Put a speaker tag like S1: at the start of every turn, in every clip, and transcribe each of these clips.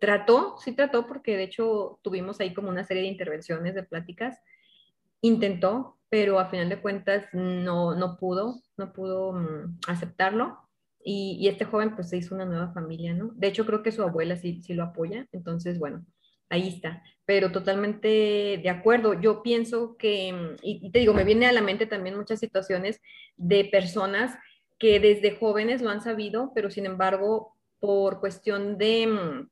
S1: trató, sí trató, porque de hecho tuvimos ahí como una serie de intervenciones, de pláticas. Intentó, pero a final de cuentas no, no pudo, no pudo mm, aceptarlo. Y, y, este joven pues se hizo una nueva familia, ¿no? De hecho creo que su abuela sí, sí lo apoya, entonces bueno, ahí está. Pero totalmente de acuerdo. Yo pienso que, mm, y, te digo, me viene a la mente también muchas situaciones de personas que desde jóvenes lo han sabido, pero sin embargo, por cuestión de,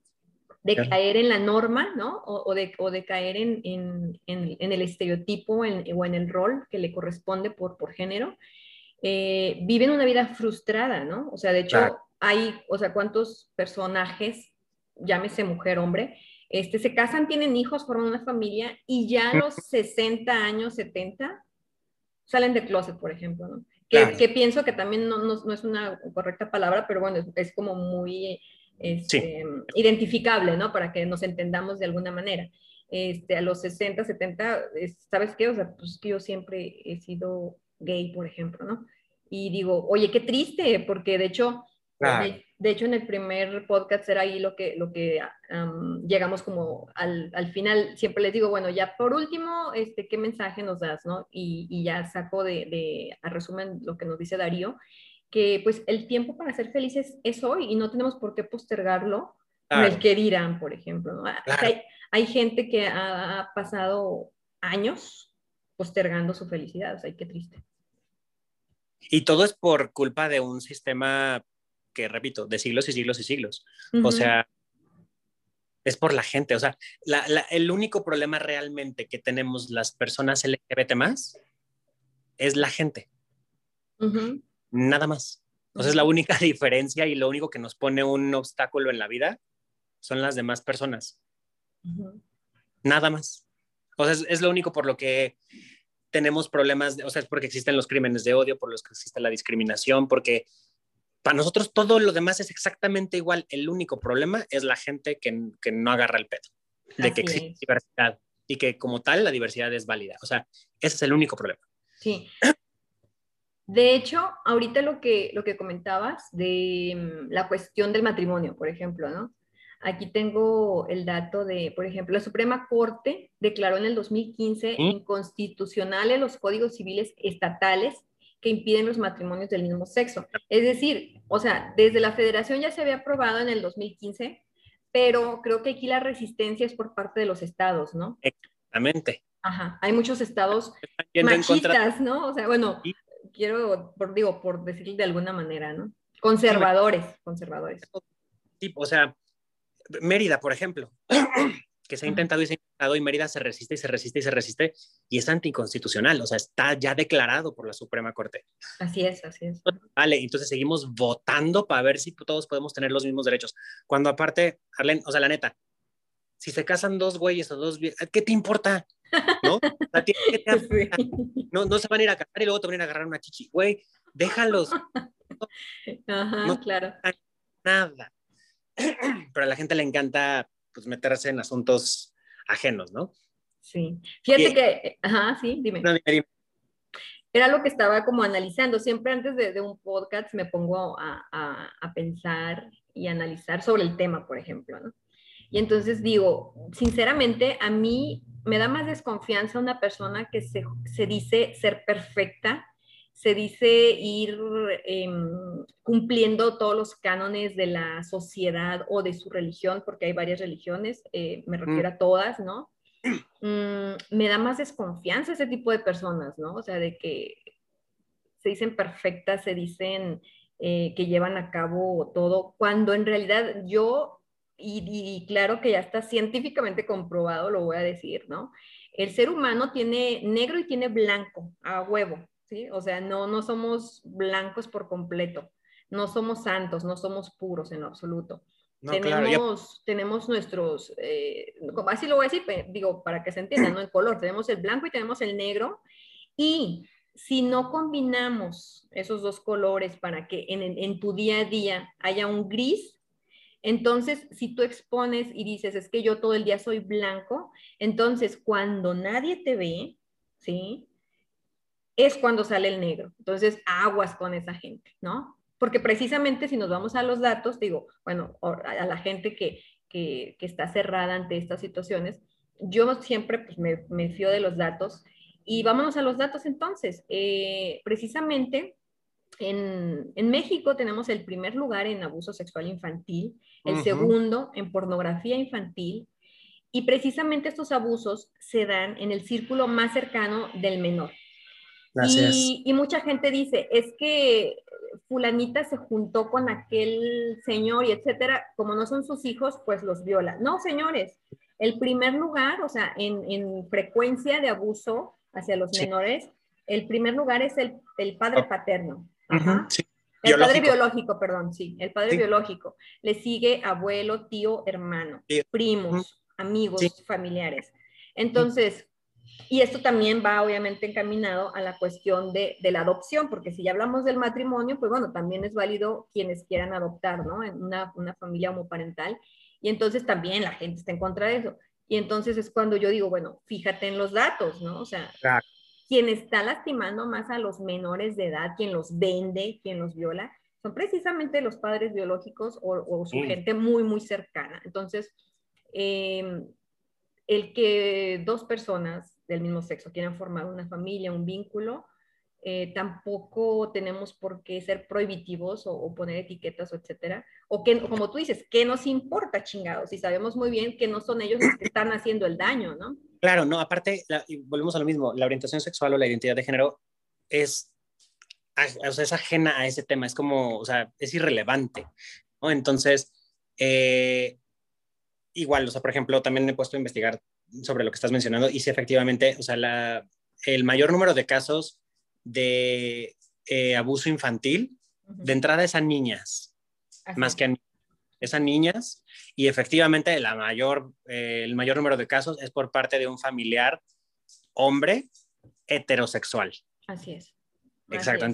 S1: de caer en la norma, ¿no? O, de, o de, caer en, en, en, el estereotipo o en el rol que le corresponde por, por género, eh, viven una vida frustrada, ¿no? O sea, de hecho, hay, o sea, ¿cuántos personajes, llámese mujer, hombre, este, se casan, tienen hijos, forman una familia y ya a los 60 años, 70, salen de closet, por ejemplo, ¿no? Que, pienso que también no, no, es una correcta palabra, pero bueno, es, como muy este, identificable, ¿no? Para que nos entendamos de alguna manera. Este, a los 60, 70, ¿sabes qué? O sea, pues yo siempre he sido gay, por ejemplo, ¿no? Y digo, oye, qué triste, porque de hecho, de, hecho, en el primer podcast era ahí lo que, lo que llegamos como al, al, final. Siempre les digo, bueno, ya por último, este, ¿qué mensaje nos das? ¿no? Y, y ya saco de, de, a resumen, lo que nos dice Darío, que pues el tiempo para ser felices es hoy y no tenemos por qué postergarlo el que dirán, por ejemplo. ¿no? Hay, hay, gente que ha, pasado años postergando su felicidad, o sea, qué triste.
S2: Y todo es por culpa de un sistema que repito, de siglos y siglos y siglos. O sea, es por la gente. O sea, el único problema realmente que tenemos las personas LGBT más es la gente. Nada más. O sea, es la única diferencia y lo único que nos pone un obstáculo en la vida son las demás personas. Nada más. O sea, es, es, lo único por lo que tenemos problemas, o sea, es porque existen los crímenes de odio, por los que existe la discriminación, porque para nosotros todo lo demás es exactamente igual. El único problema es la gente que, que no agarra el pedo, de que existe diversidad y que como tal la diversidad es válida. O sea, ese es el único problema.
S1: Sí. De hecho, ahorita lo que, lo que comentabas de mm, la cuestión del matrimonio, por ejemplo, ¿no? Aquí tengo el dato de, por ejemplo, la Suprema Corte declaró en el 2015 ¿Mm? inconstitucionales los códigos civiles estatales que impiden los matrimonios del mismo sexo. Es decir, o sea, desde la federación ya se había aprobado en el 2015, pero creo que aquí la resistencia es por parte de los estados, ¿no?
S2: Exactamente.
S1: Ajá, hay muchos estados machistas, ¿no? O sea, bueno, quiero, por, digo, por decir de alguna manera, ¿no? Conservadores, conservadores.
S2: Sí, o sea, Mérida, por ejemplo, que se ha intentado y se ha intentado y Mérida se resiste y se resiste y se resiste y es anticonstitucional, o sea, está ya declarado por la Suprema Corte.
S1: Así es, así es.
S2: Vale, entonces seguimos votando para ver si todos podemos tener los mismos derechos. Cuando aparte, Arlen, o sea, la neta, si se casan dos güeyes o dos, ¿qué te importa? ¿No? no, no se van a ir a casar y luego te van a ir a agarrar una chichi. Güey, déjalos.
S1: Ajá, no, claro.
S2: Nada. Pero a la gente le encanta pues meterse en asuntos ajenos, ¿no?
S1: Sí. Fíjate que, ajá, sí, dime. Era lo que estaba como analizando. Siempre antes de, un podcast me pongo a, a, pensar y analizar sobre el tema, por ejemplo, ¿no? Y entonces digo, sinceramente, a mí me da más desconfianza una persona que se, se dice ser perfecta se dice ir em, cumpliendo todos los cánones de la sociedad o de su religión, porque hay varias religiones, eh, me mm. refiero a todas, ¿no? Mm, me da más desconfianza ese tipo de personas, ¿no? O sea, de que se dicen perfectas, se dicen eh, que llevan a cabo todo, cuando en realidad yo, y, y claro que ya está científicamente comprobado, lo voy a decir, ¿no? El ser humano tiene negro y tiene blanco, a huevo, ¿sí? O sea, no, no somos blancos por completo, no somos santos, no somos puros en lo absoluto. tenemos, tenemos nuestros, eh, así lo voy a decir, digo, para que se entienda, ¿no? El color, tenemos el blanco y tenemos el negro. Y si no combinamos esos dos colores para que en, en tu día a día haya un gris, entonces, si tú expones y dices, es que yo todo el día soy blanco, entonces cuando nadie te ve, ¿sí? es cuando sale el negro. Entonces, aguas con esa gente, ¿no? Porque precisamente si nos vamos a los datos, digo, bueno, a la gente que, que, está cerrada ante estas situaciones. Yo siempre pues, me, fío de los datos y vámonos a los datos entonces. Eh, precisamente en, en, México tenemos el primer lugar en abuso sexual infantil, el segundo en pornografía infantil, y precisamente estos abusos se dan en el círculo más cercano del menor. Y, y, mucha gente dice, es que fulanita se juntó con aquel señor y etcétera, como no son sus hijos, pues los viola. No, señores, el primer lugar, o sea, en, en frecuencia de abuso hacia los menores, el primer lugar es el, el padre El padre biológico, perdón, sí, el padre biológico. Le sigue abuelo, tío, hermano, primos, amigos, familiares. Entonces, y esto también va obviamente encaminado a la cuestión de, de, la adopción, porque si ya hablamos del matrimonio, pues bueno, también es válido quienes quieran adoptar, ¿no? En una, una familia homoparental. Y entonces también la gente está en contra de eso. Y entonces es cuando yo digo, bueno, fíjate en los datos, ¿no? O sea, quien está lastimando más a los menores de edad, quien los vende, quien los viola, son precisamente los padres biológicos o, su gente muy, muy cercana. Entonces, em, el que dos personas del mismo sexo quieran formar una familia, un vínculo, eh, tampoco tenemos por qué ser prohibitivos o, poner etiquetas o etcétera. O que, como tú dices, ¿qué nos importa, chingados? Y sabemos muy bien que no son ellos los que están haciendo el daño, ¿no?
S2: Claro, no, aparte, volvemos a lo mismo, la orientación sexual o la identidad de género es, o sea, es ajena a ese tema, es como, o sea, es irrelevante, ¿no? Entonces, eh, igual, o sea, por ejemplo, también me he puesto a investigar sobre lo que estás mencionando y si efectivamente, o sea, la, el mayor número de casos de eh, abuso infantil, de entrada es a niñas, más que a niños. Es a niñas y efectivamente la mayor, eh, el mayor número de casos es por parte de un familiar hombre heterosexual.
S1: Así es.
S2: Exacto.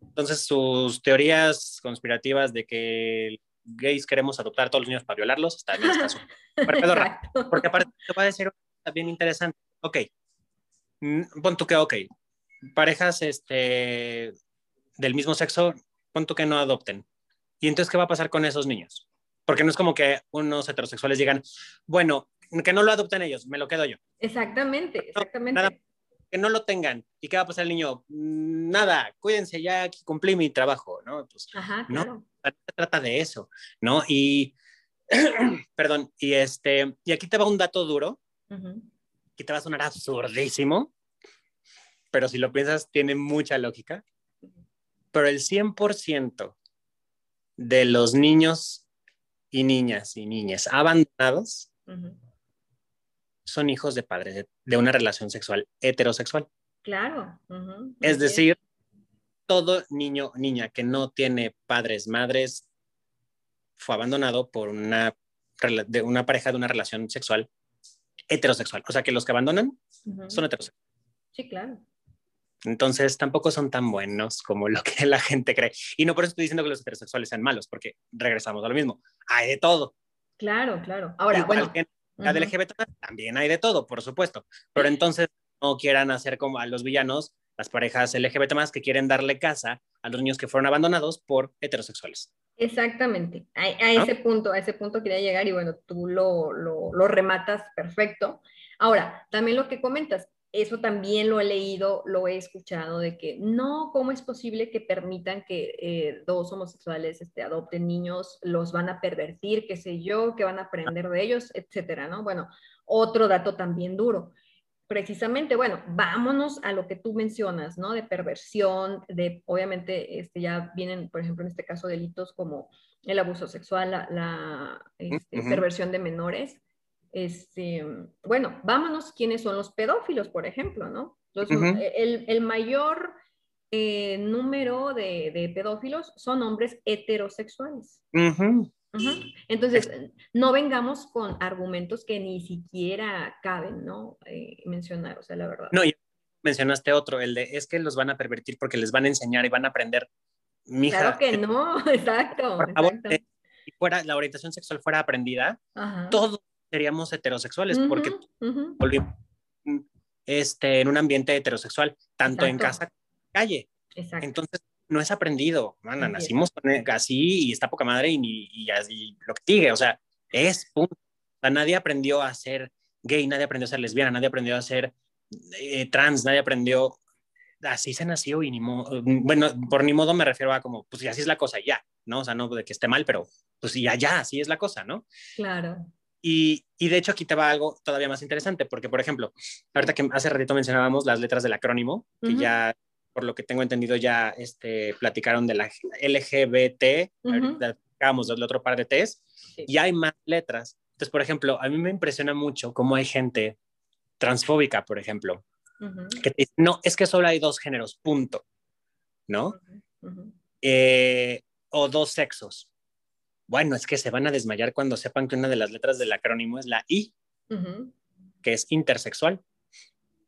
S2: Entonces, sus teorías conspirativas de que gays queremos adoptar a todos los niños para violarlos, también está Porque aparte te va a decir bien interesante. Ok, mm, pon tú que ok, parejas este, del mismo sexo, pon tú que no adopten. ¿Y entonces qué va a pasar con esos niños? Porque no es como que unos heterosexuales digan, bueno, que no lo adopten ellos, me lo quedo yo.
S1: Exactamente, exactamente.
S2: que no lo tengan. ¿Y qué va a pasar el niño? Nada, cuídense, ya cumplí mi trabajo, ¿no? Pues,
S1: Ajá, claro.
S2: No, se trata de eso, ¿no? Y, perdón, y este, y aquí te va un dato duro, que te va a sonar absurdísimo, pero si lo piensas, tiene mucha lógica. Pero el 100% de los niños y niñas y niñas abandonados son hijos de padres de, una relación sexual heterosexual.
S1: Claro.
S2: Es decir, todo niño o niña que no tiene padres, madres, fue abandonado por una, de una pareja de una relación sexual heterosexual. O sea que los que abandonan son heterosexuales.
S1: Sí, claro.
S2: Entonces tampoco son tan buenos como lo que la gente cree. Y no por eso estoy diciendo que los heterosexuales sean malos, porque regresamos a lo mismo. Hay de todo.
S1: Claro, claro. Ahora, bueno.
S2: la del LGBT también hay de todo, por supuesto. Pero entonces no quieran hacer como a los villanos, las parejas LGBT más que quieren darle casa a los niños que fueron abandonados por heterosexuales.
S1: Exactamente. A, ese punto, a ese punto quería llegar y bueno, tú lo, lo, lo rematas perfecto. Ahora, también lo que comentas, eso también lo he leído, lo he escuchado, de que no, ¿cómo es posible que permitan que eh, dos homosexuales este, adopten niños, los van a pervertir, qué sé yo, que van a aprender de ellos, etcétera, ¿no? Bueno, otro dato también duro. Precisamente, bueno, vámonos a lo que tú mencionas, ¿no? De perversión, de, obviamente, este, ya vienen, por ejemplo, en este caso, delitos como el abuso sexual, la, este, perversión de menores este, bueno, vámonos, ¿quiénes son los pedófilos, por ejemplo, no? el, mayor eh, número de, pedófilos son hombres heterosexuales. Entonces, no vengamos con argumentos que ni siquiera caben, ¿no? Eh, mencionar, o sea, la verdad.
S2: No, y mencionaste otro, el de es que los van a pervertir porque les van a enseñar y van a aprender.
S1: Mija, claro que no, exacto.
S2: Por favor, eh, si fuera, la orientación sexual fuera aprendida, todo seríamos heterosexuales, porque volvimos este, en un ambiente heterosexual, tanto en casa como en calle. Exacto. Entonces, no es aprendido, mana, nacimos así y está poca madre y, y, así lo que diga, o sea, es punto. sea, nadie aprendió a ser gay, nadie aprendió a ser lesbiana, nadie aprendió a ser eh, trans, nadie aprendió, así se nació y ni modo, bueno, por ni modo me refiero a como, pues así es la cosa, ya, ¿no? O sea, no de que esté mal, pero pues ya, ya, así es la cosa, ¿no?
S1: Claro.
S2: Y, y, de hecho aquí te va algo todavía más interesante, porque por ejemplo, ahorita que hace ratito mencionábamos las letras del acrónimo, que ya, por lo que tengo entendido, ya este, platicaron de la LGBT, uh del otro par de T's, y hay más letras. Entonces, por ejemplo, a mí me impresiona mucho cómo hay gente transfóbica, por ejemplo, que dice, no, es que solo hay dos géneros, punto, ¿no? Eh, o dos sexos. Bueno, es que se van a desmayar cuando sepan que una de las letras del acrónimo es la I, que es intersexual.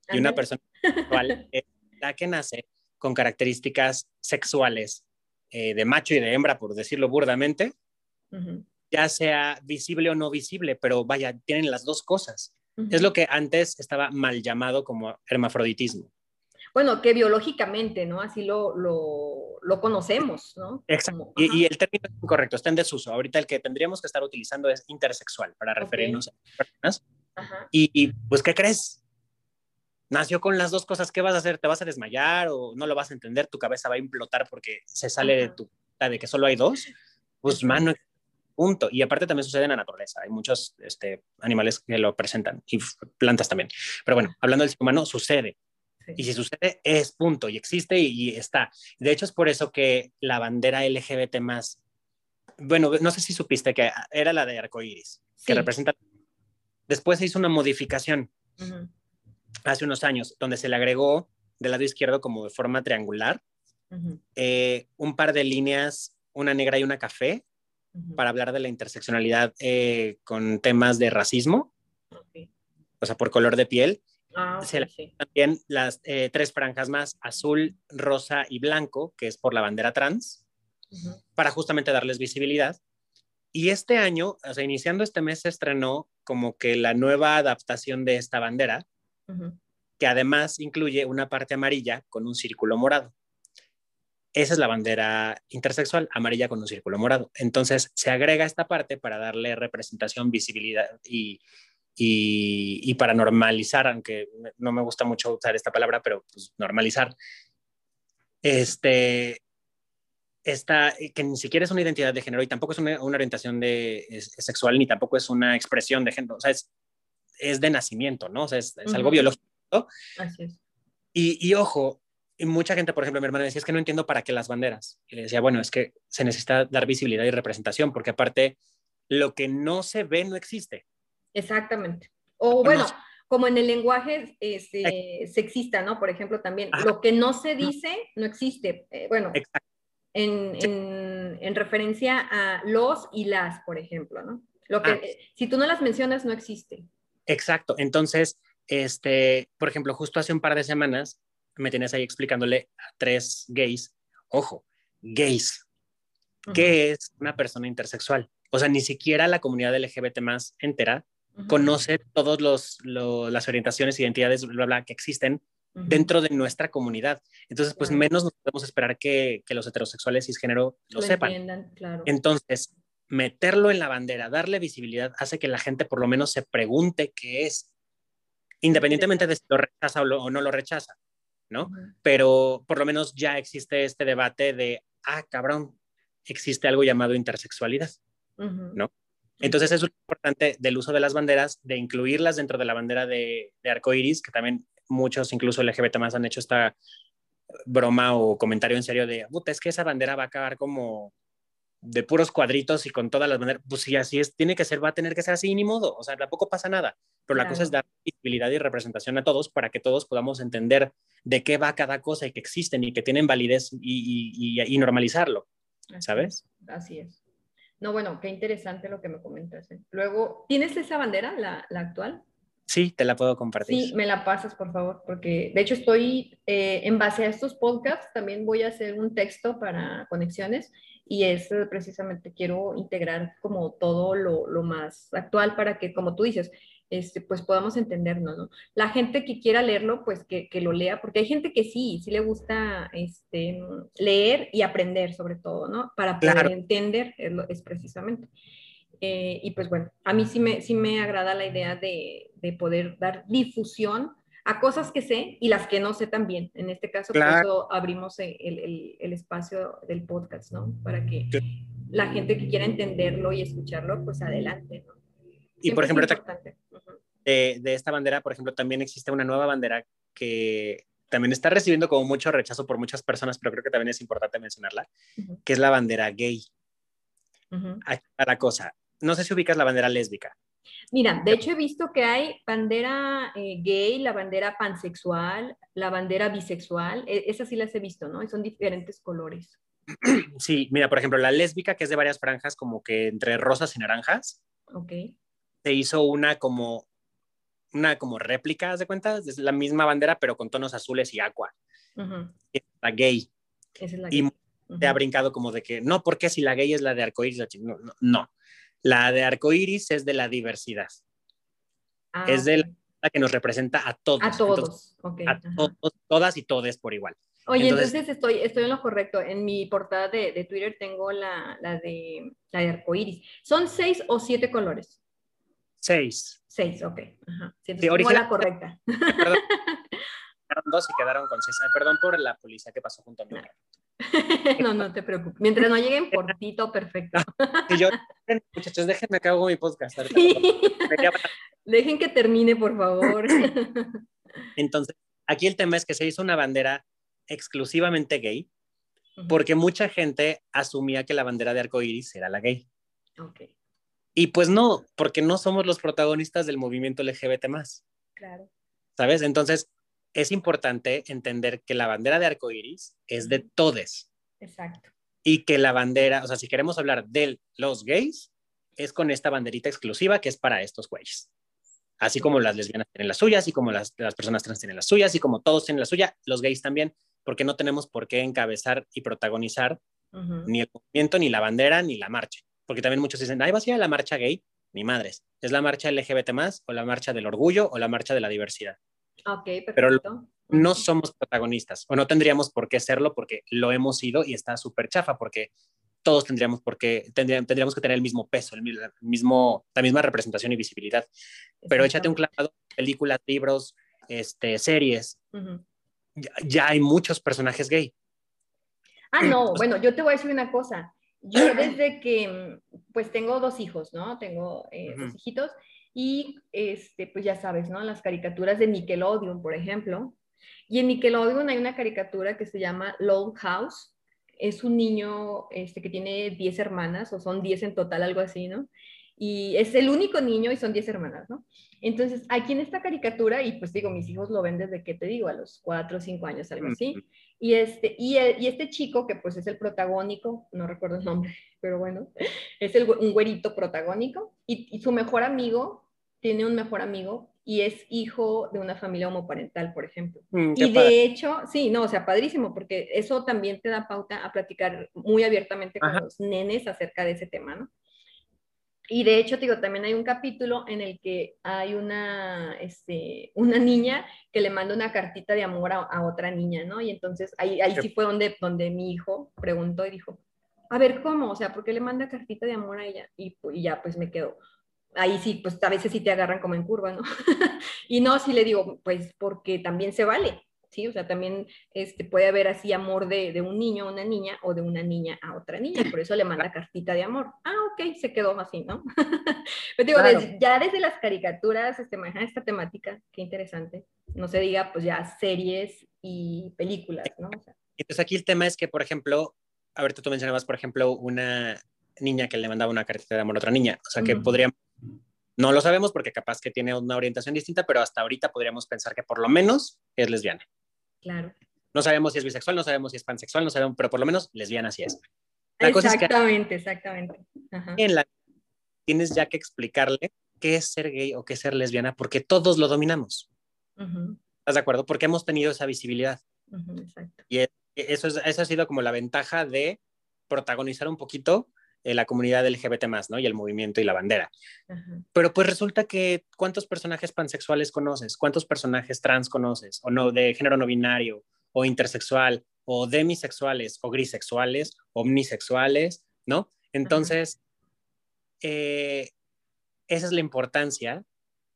S2: Y una persona sexual es la que nace con características sexuales eh, de macho y de hembra, por decirlo burdamente, ya sea visible o no visible, pero vaya, tienen las dos cosas. Es lo que antes estaba mal llamado como hermafroditismo.
S1: Bueno, que biológicamente, ¿no? Así lo, lo, lo conocemos, ¿no?
S2: Exacto. y, el término es incorrecto, está en desuso. Ahorita el que tendríamos que estar utilizando es intersexual para referirnos a personas. Y, y, pues, ¿qué crees? Nació con las dos cosas. ¿Qué vas a hacer? ¿Te vas a desmayar o no lo vas a entender? ¿Tu cabeza va a implotar porque se sale de tu de que solo hay dos? Pues, mano, Punto. Y aparte también sucede en la naturaleza. Hay muchos este, animales que lo presentan y plantas también. Pero bueno, hablando del ser humano, sucede. Y si sucede, es punto y existe y, está. De hecho, es por eso que la bandera LGBT más, bueno, no sé si supiste que era la de arcoíris, que representa. Después se hizo una modificación hace unos años, donde se le agregó del lado izquierdo como de forma triangular eh, un par de líneas, una negra y una café, para hablar de la interseccionalidad eh, con temas de racismo, o sea, por color de piel. Ah, también las eh, tres franjas más, azul, rosa y blanco, que es por la bandera trans, para justamente darles visibilidad. Y este año, o sea, iniciando este mes, se estrenó como que la nueva adaptación de esta bandera, que además incluye una parte amarilla con un círculo morado. Esa es la bandera intersexual, amarilla con un círculo morado. Entonces se agrega esta parte para darle representación, visibilidad y, y, para normalizar, aunque no me gusta mucho usar esta palabra, pero pues normalizar, este, esta, que ni siquiera es una identidad de género y tampoco es una, orientación de, sexual ni tampoco es una expresión de género, o sea, es, es de nacimiento, ¿no? O sea, es, algo biológico. Así es. Y, y, ojo, y mucha gente, por ejemplo, mi hermana decía, es que no entiendo para qué las banderas. Y le decía, bueno, es que se necesita dar visibilidad y representación, porque aparte, lo que no se ve no existe.
S1: Exactamente. O bueno, como en el lenguaje este, sexista, ¿no? Por ejemplo, también, lo que no se dice no existe. Eh, bueno, en, en, en, referencia a los y las, por ejemplo, ¿no? Lo que, ah. si tú no las mencionas, no existe.
S2: Exacto. Entonces, este, por ejemplo, justo hace un par de semanas me tienes ahí explicándole a tres gays, ojo, gays, ¿qué es una persona intersexual? O sea, ni siquiera la comunidad LGBT más entera conoce todas las orientaciones, identidades, bla, bla, que existen dentro de nuestra comunidad. Entonces, pues menos nos podemos esperar que, los heterosexuales cisgénero lo, lo sepan. Claro. Entonces, meterlo en la bandera, darle visibilidad, hace que la gente por lo menos se pregunte qué es, independientemente de si lo rechaza o no lo rechaza. ¿no? Pero por lo menos ya existe este debate de, ah, cabrón, existe algo llamado intersexualidad, ¿no? Entonces es importante del uso de las banderas, de incluirlas dentro de la bandera de, de arcoiris, que también muchos, incluso LGBT más, han hecho esta broma o comentario en serio de, puta, es que esa bandera va a acabar como de puros cuadritos y con todas las banderas, pues si así es, tiene que ser, va a tener que ser así, ni modo, o sea, tampoco pasa nada, pero la cosa es dar visibilidad y representación a todos para que todos podamos entender de qué va cada cosa y que existen y que tienen validez y, y, normalizarlo, ¿sabes?
S1: Así es. No, bueno, qué interesante lo que me comentas. ¿eh? Luego, ¿tienes esa bandera, la, la, actual?
S2: Sí, te la puedo compartir.
S1: Sí, me la pasas, por favor, porque de hecho estoy, eh, en base a estos podcasts, también voy a hacer un texto para conexiones y es precisamente quiero integrar como todo lo, lo, más actual para que, como tú dices, este, pues podamos entendernos, ¿no? La gente que quiera leerlo, pues que, que, lo lea, porque hay gente que sí, sí le gusta este, leer y aprender sobre todo, ¿no? Para poder entender, es, precisamente. Eh, y pues bueno, a mí sí me, sí me agrada la idea de, de, poder dar difusión a cosas que sé y las que no sé también. En este caso, por eso abrimos el, el, el, espacio del podcast, ¿no? Para que la gente que quiera entenderlo y escucharlo, pues adelante, ¿no?
S2: y por ejemplo, de, de, esta bandera, por ejemplo, también existe una nueva bandera que también está recibiendo como mucho rechazo por muchas personas, pero creo que también es importante mencionarla, que es la bandera gay. Aquí está la cosa. No sé si ubicas la bandera lésbica.
S1: Mira, de hecho he visto que hay bandera eh, gay, la bandera pansexual, la bandera bisexual, e, esas sí las he visto, ¿no? Y son diferentes colores.
S2: Sí, mira, por ejemplo, la lésbica, que es de varias franjas, como que entre rosas y naranjas.
S1: Ok.
S2: Se hizo una como, una como réplica, ¿de cuenta? Es la misma bandera, pero con tonos azules y agua. Es la gay.
S1: Esa es la
S2: gay. Y te ha brincado como de que, no, porque si la gay es la de arcoíris, no, no, no. La de arcoíris es de la diversidad. Ah, es de la que nos representa a todos.
S1: A todos,
S2: A todos, todas y todes por igual.
S1: Oye, entonces, estoy, estoy en lo correcto. En mi portada de, de Twitter tengo la, la, de, la de arcoíris. ¿Son seis o siete colores?
S2: Seis.
S1: Seis, ok. Ajá. Sí, entonces, la correcta.
S2: Perdón, dos y quedaron con seis. Perdón por la policía que pasó junto a mí.
S1: no, no te preocupes. Mientras no lleguen por ti, todo perfecto.
S2: y yo, muchachos, déjenme que hago mi podcast.
S1: Dejen que termine, por favor.
S2: Entonces, aquí el tema es que se hizo una bandera exclusivamente gay, porque mucha gente asumía que la bandera de arcoíris era la gay.
S1: Okay.
S2: Y pues no, porque no somos los protagonistas del movimiento LGBT más.
S1: Claro.
S2: ¿Sabes? Entonces, es importante entender que la bandera de arcoíris es de todes.
S1: Exacto.
S2: Y que la bandera, o sea, si queremos hablar de los gays, es con esta banderita exclusiva que es para estos güeyes. Así como las lesbianas tienen las suyas, y como las, las personas trans tienen las suyas, y como todos tienen la suya, los gays también, porque no tenemos por qué encabezar y protagonizar ni el movimiento, ni la bandera, ni la marcha. Porque también muchos dicen, ay, va a ser la marcha gay. Ni madres. Es la marcha LGBT más, o la marcha del orgullo, o la marcha de la diversidad.
S1: Ok, perfecto.
S2: Pero no somos protagonistas, o no tendríamos por qué serlo porque lo hemos sido y está súper chafa, porque todos tendríamos, porque tendríamos, tendríamos que tener el mismo peso, el mismo, la misma representación y visibilidad. Pero échate un clavado, películas, libros, este, series. ya, hay muchos personajes gay.
S1: Ah, no, bueno, yo te voy a decir una cosa. Yo desde que, pues tengo dos hijos, ¿no? Tengo eh, dos hijitos y, este, pues ya sabes, ¿no? Las caricaturas de Nickelodeon, por ejemplo. Y en Nickelodeon hay una caricatura que se llama Lone House. Es un niño este, que tiene 10 hermanas, o son 10 en total, algo así, ¿no? Y es el único niño y son 10 hermanas, ¿no? Entonces, aquí en esta caricatura, y pues digo, mis hijos lo ven desde que te digo, a los 4 o 5 años, algo así. Y este, y, y, este chico, que pues es el protagónico, no recuerdo el nombre, pero bueno, es el, un güerito protagónico, y, y, su mejor amigo tiene un mejor amigo y es hijo de una familia homoparental, por ejemplo. Mm, y de hecho, sí, no, o sea, padrísimo, porque eso también te da pauta a platicar muy abiertamente con los nenes acerca de ese tema, ¿no? Y de hecho, digo, también hay un capítulo en el que hay una, este, una niña que le manda una cartita de amor a, otra niña, ¿no? Y entonces ahí, ahí sí fue donde, donde mi hijo preguntó y dijo, a ver, ¿cómo? O sea, ¿por qué le manda cartita de amor a ella? Y, y ya, pues me quedo. Ahí sí, pues a veces sí te agarran como en curva, ¿no? y no, sí le digo, pues porque también se vale, ¿sí? O sea, también este, puede haber así amor de, de, un niño a una niña o de una niña a otra niña, por eso le manda cartita de amor. Ah, ok, se quedó así, ¿no? Pero digo, ya desde las caricaturas este, manejan esta temática, qué interesante. No se diga, pues ya series y películas, ¿no?
S2: Entonces aquí el tema es que, por ejemplo, ahorita tú mencionabas, por ejemplo, una niña que le mandaba una cartita de amor a otra niña, o sea, que podríamos no lo sabemos porque capaz que tiene una orientación distinta, pero hasta ahorita podríamos pensar que por lo menos es lesbiana.
S1: Claro.
S2: No sabemos si es bisexual, no sabemos si es pansexual, no sabemos, pero por lo menos lesbiana sí es.
S1: exactamente, exactamente.
S2: En la tienes ya que explicarle qué es ser gay o qué es ser lesbiana, porque todos lo dominamos. ¿Estás de acuerdo? Porque hemos tenido esa visibilidad.
S1: exacto.
S2: Y eso, es, eso ha sido como la ventaja de protagonizar un poquito eh, la comunidad LGBT más, ¿no? Y el movimiento y la bandera. Pero pues resulta que ¿cuántos personajes pansexuales conoces? ¿Cuántos personajes trans conoces? O no, de género no binario, o intersexual, o demisexuales, o grisexuales, omnisexuales, ¿no? Entonces, eh, esa es la importancia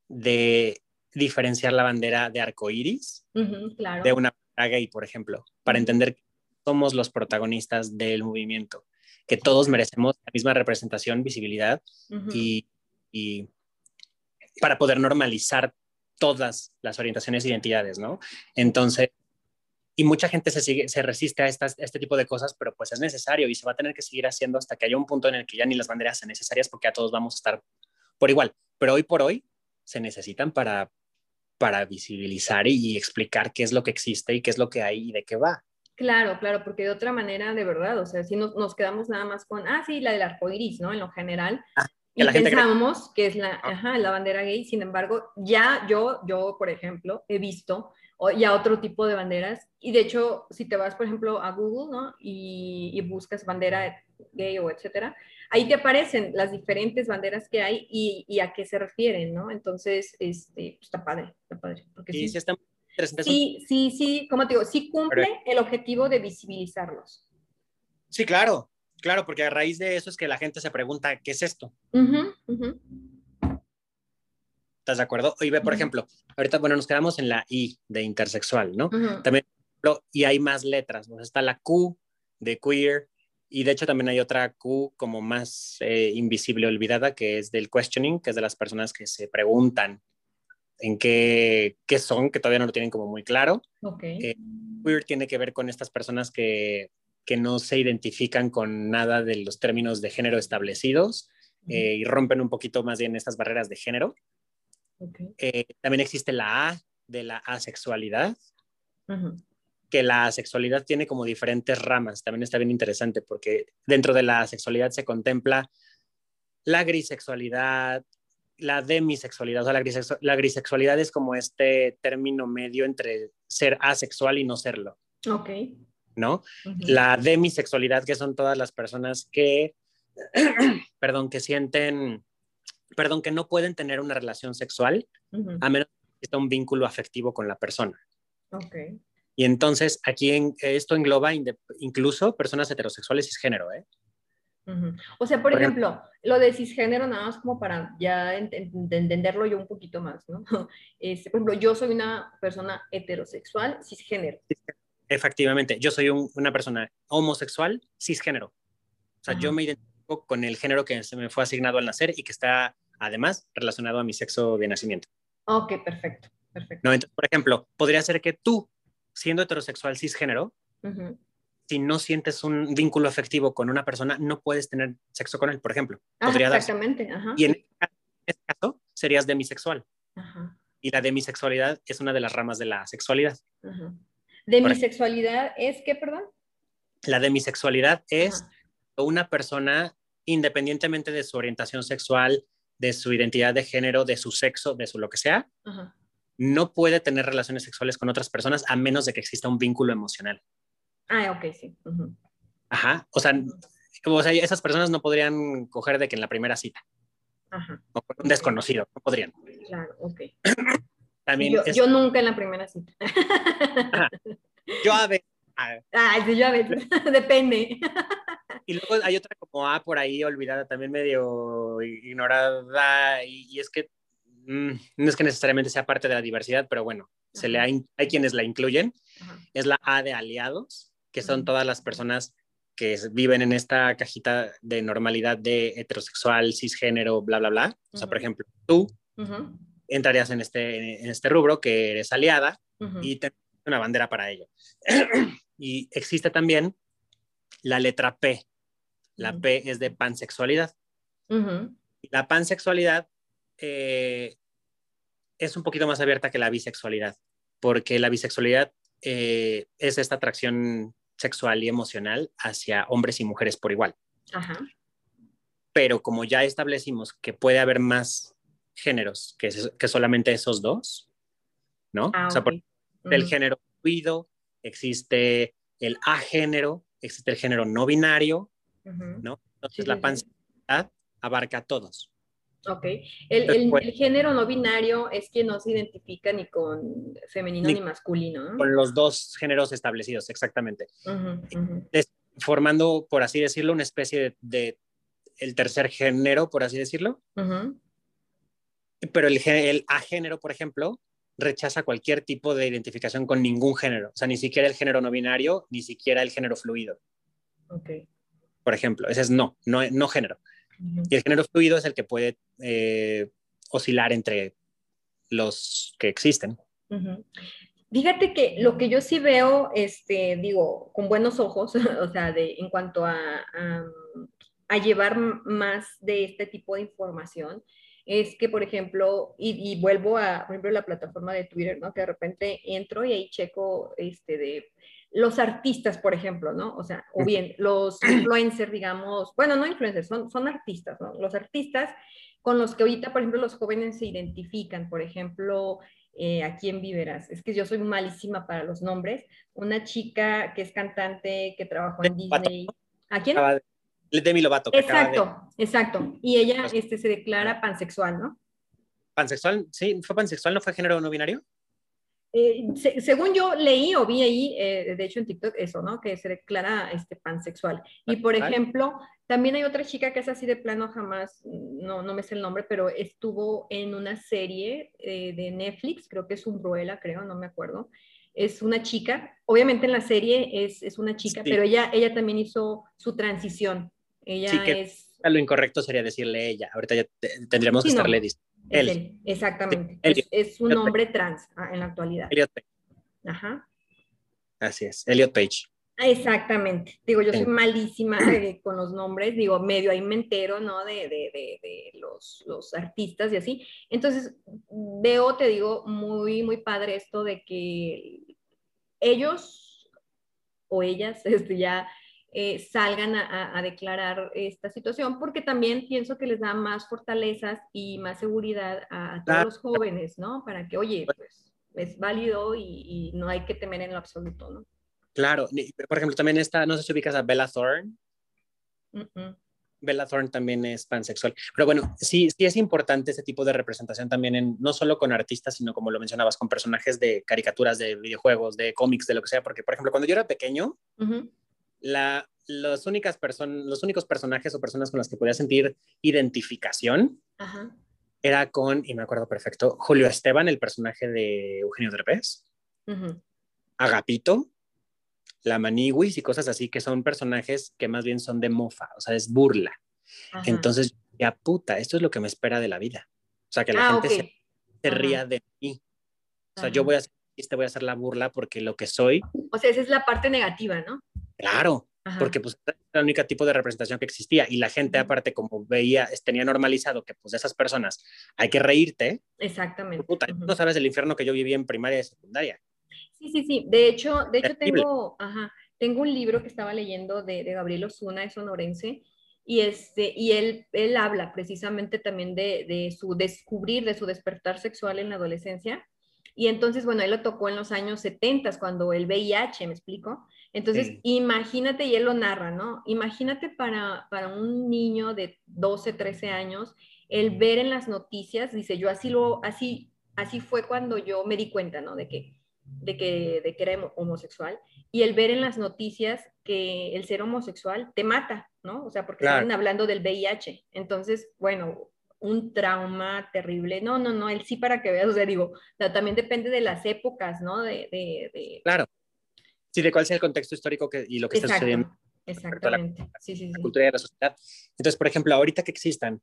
S2: de diferenciar la bandera de arco iris de una bandera gay, por ejemplo, para entender que somos los protagonistas del movimiento, que todos merecemos la misma representación, visibilidad y, y, para poder normalizar todas las orientaciones e identidades, ¿no? Entonces, y mucha gente se, sigue, se resiste a, estas, este tipo de cosas, pero pues es necesario y se va a tener que seguir haciendo hasta que haya un punto en el que ya ni las banderas sean necesarias porque a todos vamos a estar por igual. Pero hoy por hoy se necesitan para, para visibilizar y, explicar qué es lo que existe y qué es lo que hay y de qué va.
S1: Claro, claro, porque de otra manera, de verdad, o sea, si nos, nos quedamos nada más con, ah, sí, la del arco iris, ¿no? En lo general. Ah, y pensamos que es la, ah. ajá, la bandera gay, sin embargo, ya yo, yo, por ejemplo, he visto y a otro tipo de banderas. Y de hecho, si te vas, por ejemplo, a Google, ¿no? Y, buscas bandera gay o etcétera, ahí te aparecen las diferentes banderas que hay y, a qué se refieren, ¿no? Entonces, este, pues, está padre, está padre. Porque sí, sí, sí, sí, sí, como te digo, sí cumple el objetivo de visibilizarlos.
S2: Sí, claro, claro, porque a raíz de eso es que la gente se pregunta, ¿qué es esto? ¿Estás de acuerdo? Y ve, por ejemplo, ahorita, bueno, nos quedamos en la I de intersexual, ¿no? También, y hay más letras, ¿no? Está la Q de queer, y de hecho también hay otra Q como más eh, invisible, olvidada, que es del questioning, que es de las personas que se preguntan en qué, qué son, que todavía no lo tienen como muy claro.
S1: Okay. Eh,
S2: queer tiene que ver con estas personas que, que, no se identifican con nada de los términos de género establecidos eh, y rompen un poquito más bien estas barreras de género. Eh, también existe la A de la asexualidad, que la asexualidad tiene como diferentes ramas. También está bien interesante porque dentro de la asexualidad se contempla la grisexualidad, la demisexualidad. O sea, la, la grisexualidad es como este término medio entre ser asexual y no serlo.
S1: Ok.
S2: ¿No? La demisexualidad, que son todas las personas que, perdón, que sienten perdón, que no pueden tener una relación sexual a menos que exista un vínculo afectivo con la persona.
S1: Okay.
S2: Y entonces aquí en, esto engloba incluso personas heterosexuales cisgénero, ¿eh?
S1: O sea, por, ejemplo, lo de cisgénero, nada más como para ya entenderlo yo un poquito más, ¿no? Este, por ejemplo, yo soy una persona heterosexual cisgénero.
S2: Efectivamente, yo soy una persona homosexual cisgénero. O sea, yo me identifico con el género que se me fue asignado al nacer y que está además relacionado a mi sexo de nacimiento.
S1: Ok, perfecto, perfecto.
S2: No, entonces, por ejemplo, podría ser que tú, siendo heterosexual cisgénero, si no sientes un vínculo afectivo con una persona, no puedes tener sexo con él, por ejemplo.
S1: Ah, exactamente. Ajá.
S2: Y en este caso serías demisexual. Ajá. Y la demisexualidad es una de las ramas de la sexualidad.
S1: Ajá. ¿Demisexualidad es qué, perdón?
S2: La demisexualidad es una persona, independientemente de su orientación sexual, de su identidad de género, de su sexo, de su lo que sea, no puede tener relaciones sexuales con otras personas a menos de que exista un vínculo emocional.
S1: Ah, ok, sí.
S2: Ajá. O sea, o sea, esas personas no podrían coger de que en la primera cita.
S1: Ajá.
S2: O con un desconocido, no podrían.
S1: Claro, ok. También yo, nunca en la primera cita.
S2: Yo a veces.
S1: Ah, sí, yo a veces. Depende.
S2: Y luego hay otra como A por ahí olvidada, también medio ignorada, y, es que mm, no es que necesariamente sea parte de la diversidad, pero bueno, se le hay, hay, quienes la incluyen. Es la A de aliados, que son todas las personas que viven en esta cajita de normalidad de heterosexual, cisgénero, bla, bla, bla. O sea, por ejemplo, tú entrarías en este, en este rubro que eres aliada y tienes una bandera para ello. y existe también la letra P, la P es de pansexualidad. La pansexualidad eh, es un poquito más abierta que la bisexualidad, porque la bisexualidad eh, es esta atracción sexual y emocional hacia hombres y mujeres por igual. Pero como ya establecimos que puede haber más géneros que, que solamente esos dos, ¿no?
S1: Ah,
S2: o sea, el género fluido, existe el agénero, existe el género no binario, ¿no? Entonces la pansexualidad abarca a todos.
S1: Ok. El, el, género no binario es que no se identifica ni con femenino ni, masculino. ¿no?
S2: Con los dos géneros establecidos, exactamente. formando, por así decirlo, una especie de, el tercer género, por así decirlo. Pero el, el agénero, por ejemplo, rechaza cualquier tipo de identificación con ningún género, o sea, ni siquiera el género no binario, ni siquiera el género fluido.
S1: Ok.
S2: Por ejemplo, ese es no, no, no género. Y el género fluido es el que puede eh, oscilar entre los que existen.
S1: Fíjate que lo que yo sí veo, este, digo, con buenos ojos, o sea, de, en cuanto a, a, llevar más de este tipo de información, es que, por ejemplo, y, vuelvo a, por ejemplo, la plataforma de Twitter, ¿no? Que de repente entro y ahí checo, este, de los artistas, por ejemplo, ¿no? O sea, o bien los influencers, digamos, bueno, no influencers, son, son artistas, ¿no? Los artistas con los que ahorita, por ejemplo, los jóvenes se identifican, por ejemplo, eh, aquí en Viveras. Es que yo soy malísima para los nombres. Una chica que es cantante, que trabajó en Disney. ¿A quién?
S2: Demi Lovato.
S1: Exacto, exacto. Y ella este, se declara pansexual, ¿no?
S2: ¿Pansexual? Sí, ¿fue pansexual? ¿No fue género no binario?
S1: Eh, según yo leí o vi ahí, eh, de hecho en TikTok, eso, ¿no? Que se declara este, pansexual. Y por ejemplo, también hay otra chica que es así de plano, jamás, no, no me sé el nombre, pero estuvo en una serie eh, de Netflix, creo que es Umbruela, creo, no me acuerdo. Es una chica, obviamente en la serie es, es una chica, pero ella, ella también hizo su transición. Ella sí, que es...
S2: Lo incorrecto sería decirle ella, ahorita ya tendríamos que estarle
S1: no. Él. exactamente. es, un hombre trans ah, en la actualidad.
S2: Elliot Page. Ajá. Así es, Elliot Page.
S1: Exactamente. Digo, yo soy malísima eh, con los nombres, digo, medio ahí me entero, ¿no? De, de, de, los, los, artistas y así. Entonces, veo, te digo, muy, muy padre esto de que ellos o ellas este, ya eh, salgan a, declarar esta situación, porque también pienso que les da más fortalezas y más seguridad a, todos los jóvenes, ¿no? Para que, oye, pues es válido y, no hay que temer en lo absoluto, ¿no?
S2: Claro, por ejemplo, también está, no sé si ubicas a Bella Thorne. Bella Thorne también es pansexual. Pero bueno, sí, sí es importante ese tipo de representación también, en, no solo con artistas, sino como lo mencionabas, con personajes de caricaturas, de videojuegos, de cómics, de lo que sea. Porque, por ejemplo, cuando yo era pequeño, la, los, únicas los únicos personajes o personas con las que podía sentir identificación era con, y me acuerdo perfecto, Julio Esteban, el personaje de Eugenio Derbez, Agapito, la Maniwis y cosas así, que son personajes que más bien son de mofa, o sea, es burla. Entonces, ya puta, esto es lo que me espera de la vida. O sea, que la ah, gente se, ría de mí. O sea, yo voy a hacer te voy a hacer la burla porque lo que soy.
S1: O sea, esa es la parte negativa, ¿no?
S2: Claro, porque pues era el único tipo de representación que existía y la gente aparte como veía, tenía normalizado que pues de esas personas hay que reírte.
S1: Exactamente.
S2: Puta, no sabes el infierno que yo viví en primaria y secundaria.
S1: Sí, sí, sí. De hecho, de hecho tengo, ajá, tengo un libro que estaba leyendo de, de Gabriel Osuna, es sonorense, y, este, y él, él habla precisamente también de, de, su descubrir, de su despertar sexual en la adolescencia. Y entonces, bueno, él lo tocó en los años 70, cuando el VIH, me explico. Entonces, imagínate, y él lo narra, ¿no? Imagínate para, para un niño de 12, 13 años, el ver en las noticias, dice, yo así lo, así, así fue cuando yo me di cuenta, ¿no? De que, de que, de que era homosexual. Y el ver en las noticias que el ser homosexual te mata, ¿no? O sea, porque están hablando del VIH. Entonces, bueno, un trauma terrible. No, no, no, él sí para que veas, o sea, digo, también depende de las épocas, ¿no? De, de,
S2: Claro, sí, de cuál sea el contexto histórico que, y lo que está sucediendo.
S1: Exactamente. La, sí, sí,
S2: la cultura y la sociedad. Entonces, por ejemplo, ahorita que existan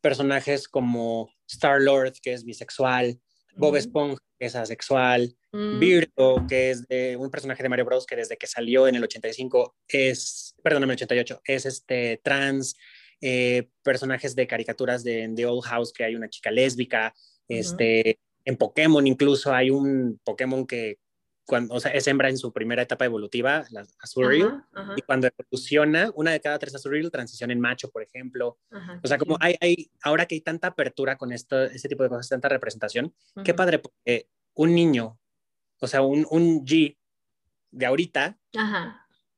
S2: personajes como Star-Lord, que es bisexual, Bob Esponja, que es asexual, mm. Birdo, que es de un personaje de Mario Bros. que desde que salió en el 85 es, perdón, en el 88, es este trans, eh, personajes de caricaturas de The Old House, que hay una chica lésbica, este, en Pokémon incluso hay un Pokémon que cuando, o sea, es hembra en su primera etapa evolutiva, la Azurill, y cuando evoluciona, una de cada tres Azurill transiciona en macho, por ejemplo. o sea, como hay, hay, ahora que hay tanta apertura con esto, este tipo de cosas, tanta representación, qué padre, porque un niño, o sea, un, un G de ahorita,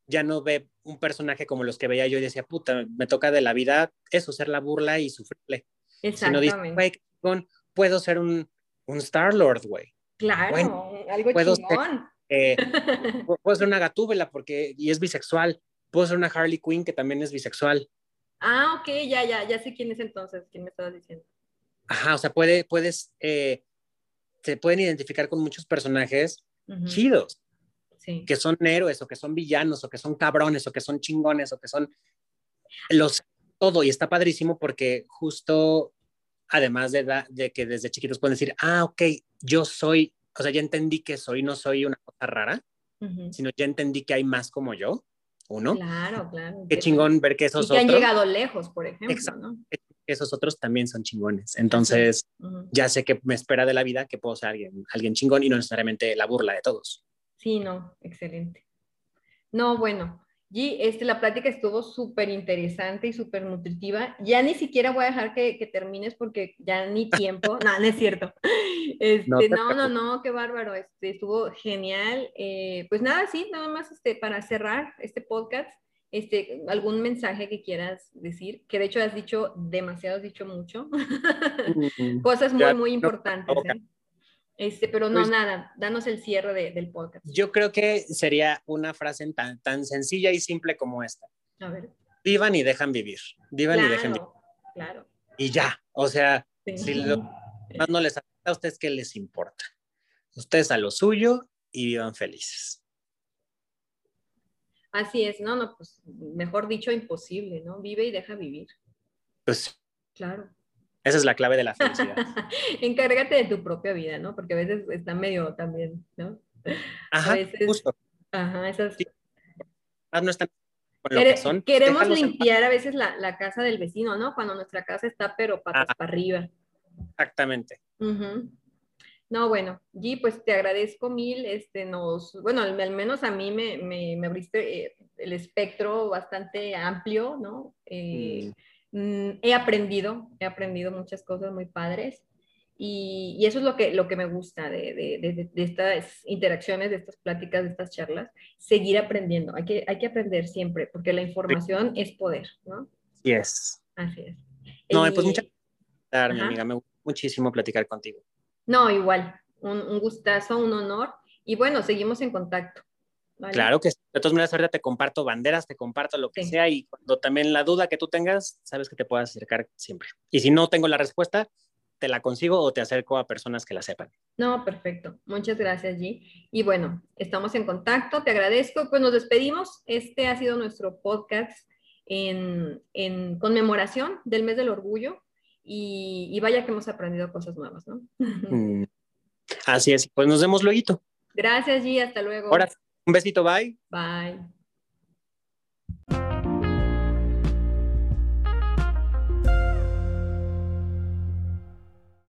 S2: ya no ve un personaje como los que veía yo y decía, puta, me toca de la vida eso, ser la burla y sufrirle. Exactamente. Sino dice, güey, puedo ser un, un Star-Lord, güey.
S1: Claro, algo puedo chingón.
S2: Ser, eh, puedo ser una gatúbela porque, y es bisexual. Puedo ser una Harley Quinn que también es bisexual.
S1: Ah, ok, ya, ya, ya sé quién es entonces, quién me estabas diciendo.
S2: Ajá, o sea, puede, puedes, eh, se pueden identificar con muchos personajes chidos, sí. que son héroes o que son villanos o que son cabrones o que son chingones o que son los todo y está padrísimo porque justo además de, de que desde chiquitos pueden decir, ah, ok, yo soy, o sea, ya entendí que soy, no soy una cosa rara, sino ya entendí que hay más como yo, uno.
S1: Claro, claro.
S2: Qué chingón ver que esos
S1: y que han llegado lejos, por ejemplo,
S2: Exacto. Esos otros también son chingones. Entonces, ya sé que me espera de la vida que puedo ser alguien, alguien chingón y no necesariamente la burla de todos.
S1: Sí, no, excelente. No, bueno, y este, la plática estuvo súper interesante y súper nutritiva. Ya ni siquiera voy a dejar que, que termines porque ya ni tiempo. no, no es cierto. Este, no, no, no, qué bárbaro. Este, estuvo genial. Eh, pues nada, sí, nada más este, para cerrar este podcast. Este, algún mensaje que quieras decir, que de hecho has dicho demasiado, has dicho mucho. Cosas muy, muy importantes. ¿eh? Este, pero no, pues nada, danos el cierre del podcast.
S2: Yo creo que sería una frase tan, tan sencilla y simple como esta.
S1: A ver.
S2: Vivan y dejan vivir. Vivan y dejen vivir.
S1: Claro.
S2: Y ya, o sea, si lo más no les afecta a ustedes, ¿qué les importa? Ustedes a lo suyo y vivan felices.
S1: Así es, no, no, pues mejor dicho, imposible, ¿no? Vive y deja vivir.
S2: Pues.
S1: Claro.
S2: Esa es la clave de la felicidad.
S1: Encárgate de tu propia vida, ¿no? Porque a veces está medio también, ¿no?
S2: Ajá, justo.
S1: Ajá, esas...
S2: Ah, no están con lo que son.
S1: Queremos limpiar a veces la, la, casa del vecino, ¿no? Cuando nuestra casa está pero patas para arriba.
S2: Exactamente.
S1: No, bueno, G, pues te agradezco mil, este, nos, bueno, al, menos a mí me, me, me abriste eh, el espectro bastante amplio, ¿no? Eh, mm. Mm, he aprendido, he aprendido muchas cosas muy padres y, eso es lo que, lo que me gusta de, de, de, estas interacciones, de estas pláticas, de estas charlas, seguir aprendiendo. Hay que, hay que aprender siempre porque la información es poder, ¿no?
S2: Sí es.
S1: Así es.
S2: No, pues muchas gracias, mi amiga. Me gusta muchísimo platicar contigo.
S1: No, igual. Un, un gustazo, un honor. Y bueno, seguimos en contacto.
S2: Claro que sí. De todas maneras, ahorita te comparto banderas, te comparto lo que sea y cuando también la duda que tú tengas, sabes que te puedas acercar siempre. Y si no tengo la respuesta, te la consigo o te acerco a personas que la sepan.
S1: No, perfecto. Muchas gracias, G. Y bueno, estamos en contacto. Te agradezco. Pues nos despedimos. Este ha sido nuestro podcast en, en conmemoración del mes del orgullo. Y, vaya que hemos aprendido cosas nuevas, ¿no?
S2: Mm. Así es. Pues nos vemos luego.
S1: Gracias, G. Hasta luego.
S2: Ahora. Un besito, bye.
S1: Bye.